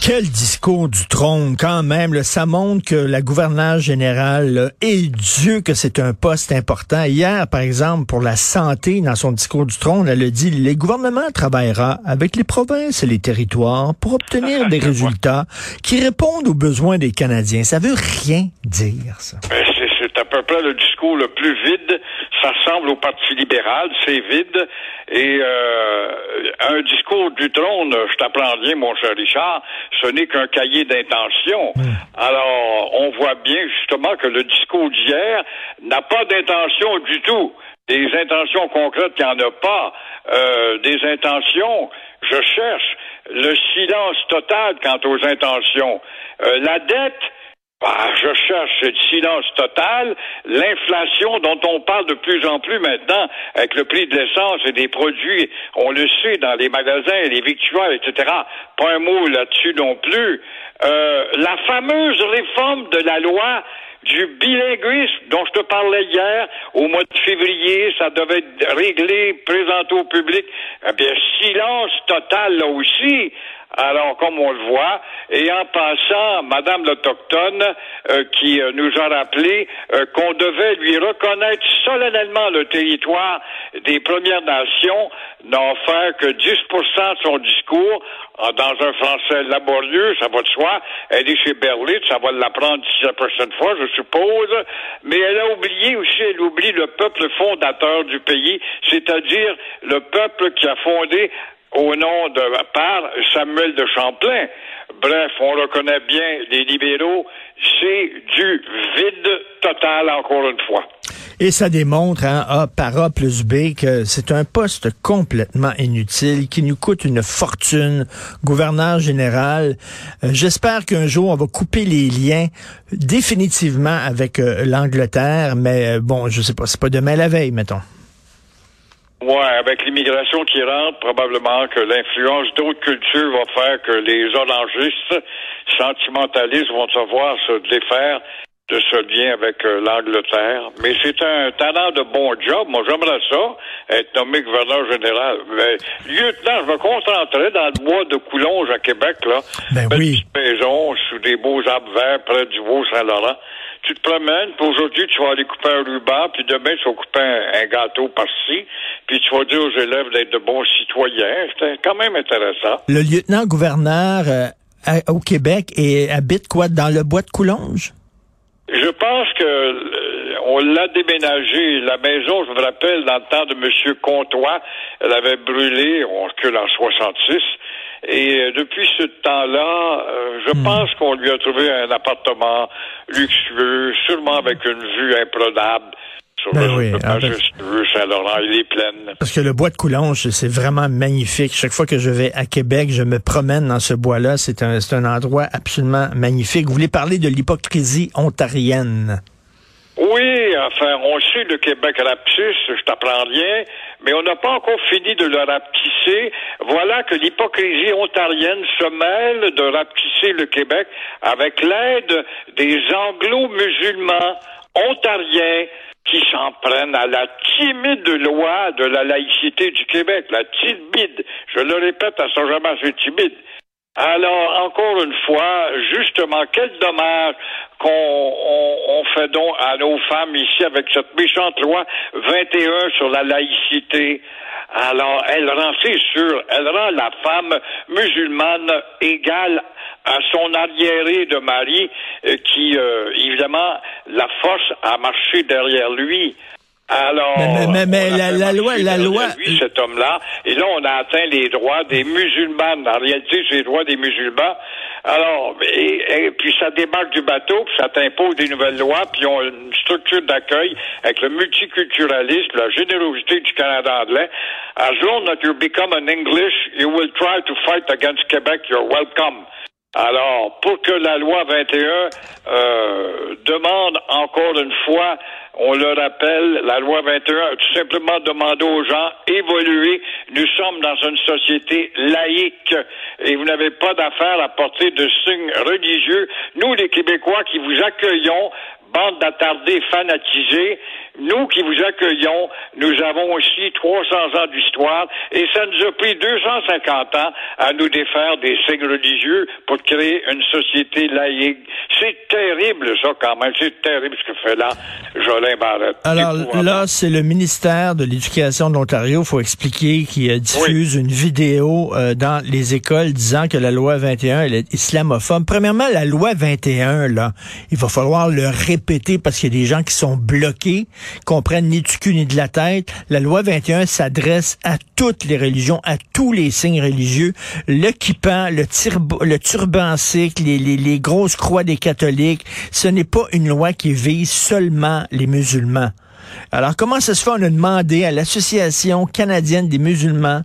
Quel discours du trône, quand même. Là, ça montre que la gouverneure générale, là, et Dieu que c'est un poste important. Hier, par exemple, pour la santé, dans son discours du trône, elle a dit, les gouvernements travaillera avec les provinces et les territoires pour obtenir des résultats qui répondent aux besoins des Canadiens. Ça veut rien dire, ça. C'est- à peu près le discours le plus vide. Ça ressemble au Parti libéral, c'est vide. Et euh, un discours du trône, je t'apprends rien, mon cher Richard, ce n'est qu'un cahier d'intention. Alors, on voit bien justement que le discours d'hier n'a pas d'intention du tout. Des intentions concrètes, il n'y en a pas. Euh, des intentions, je cherche le silence total quant aux intentions. Euh, la dette, bah, je cherche le silence total, l'inflation dont on parle de plus en plus maintenant avec le prix de l'essence et des produits, on le sait dans les magasins, les victuailles, etc. Pas un mot là-dessus non plus. Euh, la fameuse réforme de la loi du bilinguisme dont je te parlais hier, au mois de février, ça devait être réglé, présenté au public. Eh bien, silence total là aussi. Alors, comme on le voit, et en passant, Madame l'Autochtone, euh, qui euh, nous a rappelé euh, qu'on devait lui reconnaître solennellement le territoire des Premières Nations, n'a offert que 10% de son discours dans un français laborieux, ça va de soi. Elle est chez Berlitz, ça va l'apprendre d'ici la prochaine fois, je suppose. Mais elle a oublié aussi, elle oublie le peuple fondateur du pays, c'est-à-dire le peuple qui a fondé au nom de par Samuel de Champlain. Bref, on reconnaît bien les libéraux, c'est du vide total encore une fois. Et ça démontre, hein, A par A plus B, que c'est un poste complètement inutile, qui nous coûte une fortune. Gouverneur général, euh, j'espère qu'un jour, on va couper les liens définitivement avec euh, l'Angleterre, mais euh, bon, je sais pas, c'est pas demain la veille, mettons. Ouais, avec l'immigration qui rentre, probablement que l'influence d'autres cultures va faire que les orangistes sentimentalistes vont savoir se défaire de ce lien avec euh, l'Angleterre. Mais c'est un talent de bon job. Moi, j'aimerais ça, être nommé gouverneur général. Mais, lieutenant, je me concentrerai dans le bois de Coulonge à Québec, là. Ben Belle oui. maison sous des beaux arbres verts près du Beau-Saint-Laurent. Tu te promènes, puis aujourd'hui, tu vas aller couper un ruban, puis demain, tu vas couper un, un gâteau par-ci, puis tu vas dire aux élèves d'être de bons citoyens. C'est quand même intéressant. Le lieutenant-gouverneur euh, à- au Québec et habite quoi, dans le bois de Coulonge? Je pense que euh, on l'a déménagé. La maison, je me rappelle, dans le temps de M. Comtois, elle avait brûlé, on recule en 66. Et euh, depuis ce temps-là, euh, je pense qu'on lui a trouvé un appartement luxueux, sûrement avec une vue imprenable sur Ben le, oui, le ah ben- majestueux Saint-Laurent. Il est plein. Parce que le bois de Coulonge, c'est vraiment magnifique. Chaque fois que je vais à Québec, je me promène dans ce bois-là. C'est un, c'est un endroit absolument magnifique. Vous voulez parler de l'hypocrisie ontarienne? Oui, enfin, on sait le Québec rapetisse, je t'apprends rien, mais on n'a pas encore fini de le rapetisser. Voilà que l'hypocrisie ontarienne se mêle de rapetisser le Québec avec l'aide des anglo-musulmans. ontariens qui s'en prennent à la timide loi de la laïcité du Québec, la timide. Je le répète, elle sera jamais assez timide. Alors, encore une fois, justement, quel dommage qu'on on, fait donc à nos femmes ici avec cette méchante loi 21 sur la laïcité. Alors, elle rend, c'est elle rend la femme musulmane égale à son arriéré de mari euh, qui, euh, évidemment, la force à marcher derrière lui. Alors, Mais- mais- mais- la- la loi- la loi- lui, cet homme-là, et là, on a atteint les droits des musulmanes. En réalité, c'est les droits des musulmans. Alors, et, et puis ça débarque du bateau, puis ça t'impose des nouvelles lois, puis on a une structure d'accueil avec le multiculturalisme, la générosité du Canada anglais. As long as you become an English, you will try to fight against Quebec, you're welcome. Alors, pour que la loi 21 euh, demande encore une fois, on le rappelle, la loi 21 a tout simplement demandé aux gens évoluer. Nous sommes dans une société laïque et vous n'avez pas d'affaire à porter de signes religieux. Nous, les Québécois qui vous accueillons, bande d'attardés fanatisés, nous qui vous accueillons, nous avons aussi 300 ans d'histoire et ça nous a pris 250 ans à nous défaire des signes religieux pour créer une société laïque. C'est terrible ça quand même, c'est terrible ce que fait là Jolin Barrette. Alors là, c'est le ministère de l'Éducation de l'Ontario, faut expliquer, qui diffuse une vidéo euh, dans les écoles disant que la loi 21 elle est islamophobe. Premièrement, la loi 21, là, il va falloir le parce qu'il y a des gens qui sont bloqués, comprennent ni du cul ni de la tête. La loi 21 s'adresse à toutes les religions, à tous les signes religieux. Le kippan, le, tirbo- le turban sikh, les, les, les grosses croix des catholiques, ce n'est pas une loi qui vise seulement les musulmans. Alors, comment ça se fait? On a demandé à l'Association canadienne des musulmans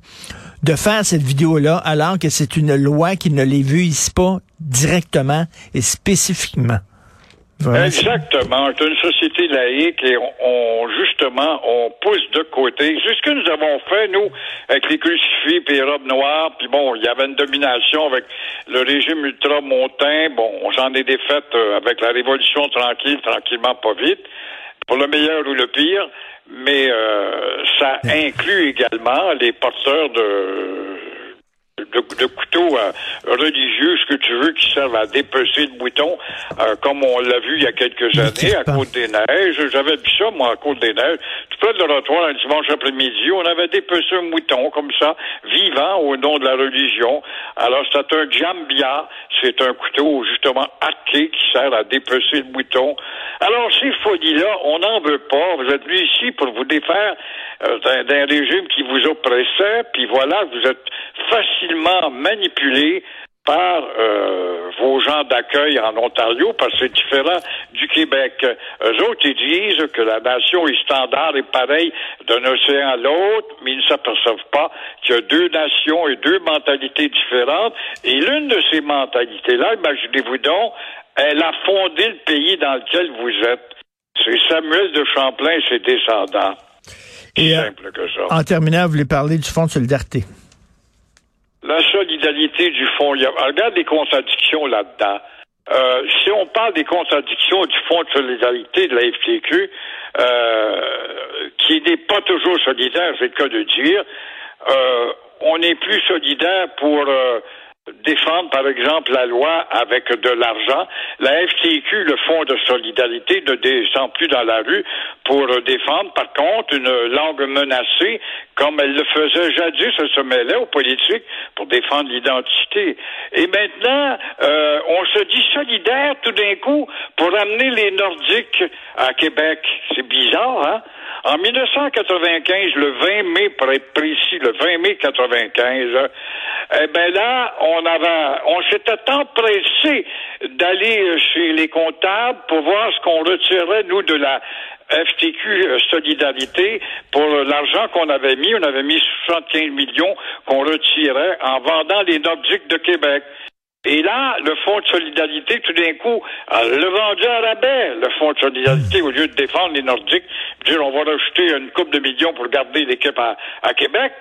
de faire cette vidéo-là, alors que c'est une loi qui ne les vise pas directement et spécifiquement. Exactement. C'est une société laïque et on, on- justement on pousse de côté. C'est ce que nous avons fait nous avec les crucifix et les robes noires. Puis bon, il y avait une domination avec le régime ultramontain. Bon, on s'en est défaite euh, avec la révolution tranquille, tranquillement, pas vite, pour le meilleur ou le pire. Mais euh, ça inclut également les porteurs de de, de couteaux euh, religieux, ce que tu veux, qui servent à dépecer le bouton, euh, comme on l'a vu il y a quelques années à. Côte des Neiges. J'avais vu ça, moi, à Côte des Neiges. Près de l'oratoire, un dimanche après-midi, on avait dépecé un mouton, comme ça, vivant au nom de la religion. Alors, c'est un jambia. C'est un couteau, justement, hacké qui sert à dépecer le bouton. Alors, ces folies-là, on n'en veut pas. Vous êtes venus ici pour vous défaire euh, d'un régime qui vous oppressait, puis voilà, vous êtes facilement manipulé par euh, vos gens d'accueil en Ontario, parce que c'est différent du Québec. Eux autres, ils disent que la nation est standard et pareil d'un océan à l'autre, mais ils ne s'aperçoivent pas qu'il y a deux nations et deux mentalités différentes. Et l'une de ces mentalités-là, imaginez-vous donc, elle a fondé le pays dans lequel vous êtes. C'est Samuel de Champlain et ses descendants. Et, euh, simple que ça. En terminant, vous voulez parler du Fonds de solidarité. La solidarité du fonds, il y a- regarde les contradictions là-dedans. Euh, si on parle des contradictions du Fonds de solidarité de la FTQ, euh, qui n'est pas toujours solidaire, c'est le cas de dire, euh, on est plus solidaire pour euh, défendre, par exemple, la loi avec de l'argent. La FTQ, le Fonds de solidarité, ne descend plus dans la rue pour défendre, par contre, une langue menacée, comme elle le faisait jadis, elle se mêlait aux politiques pour défendre l'identité. Et maintenant, euh, on se dit solidaire tout d'un coup pour amener les Nordiques à Québec. C'est bizarre, hein? En 1995, le 20 mai, précis, le 20 mai 95, eh ben là, on avait, on s'était empressé d'aller chez les comptables pour voir ce qu'on retirait, nous, de la FTQ euh, Solidarité pour l'argent qu'on avait mis. On avait mis 75 millions qu'on retirait en vendant les Nordiques de Québec. Et là, le fonds de solidarité, tout d'un coup, euh, le vendu à rabais, le fonds de solidarité, au lieu de défendre les Nordiques, dire on va rajouter une coupe de millions pour garder l'équipe à, à Québec.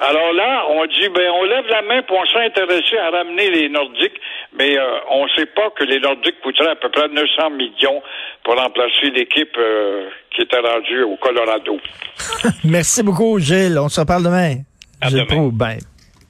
Alors là, on dit, ben, on lève la main pour on s'est intéressé à ramener les Nordiques, mais euh, on ne sait pas que les Nordiques coûteraient à peu près 900 millions pour remplacer l'équipe euh, qui était rendue au Colorado. Merci beaucoup, Gilles. On se reparle demain. À Gilles demain. Proulx, bye.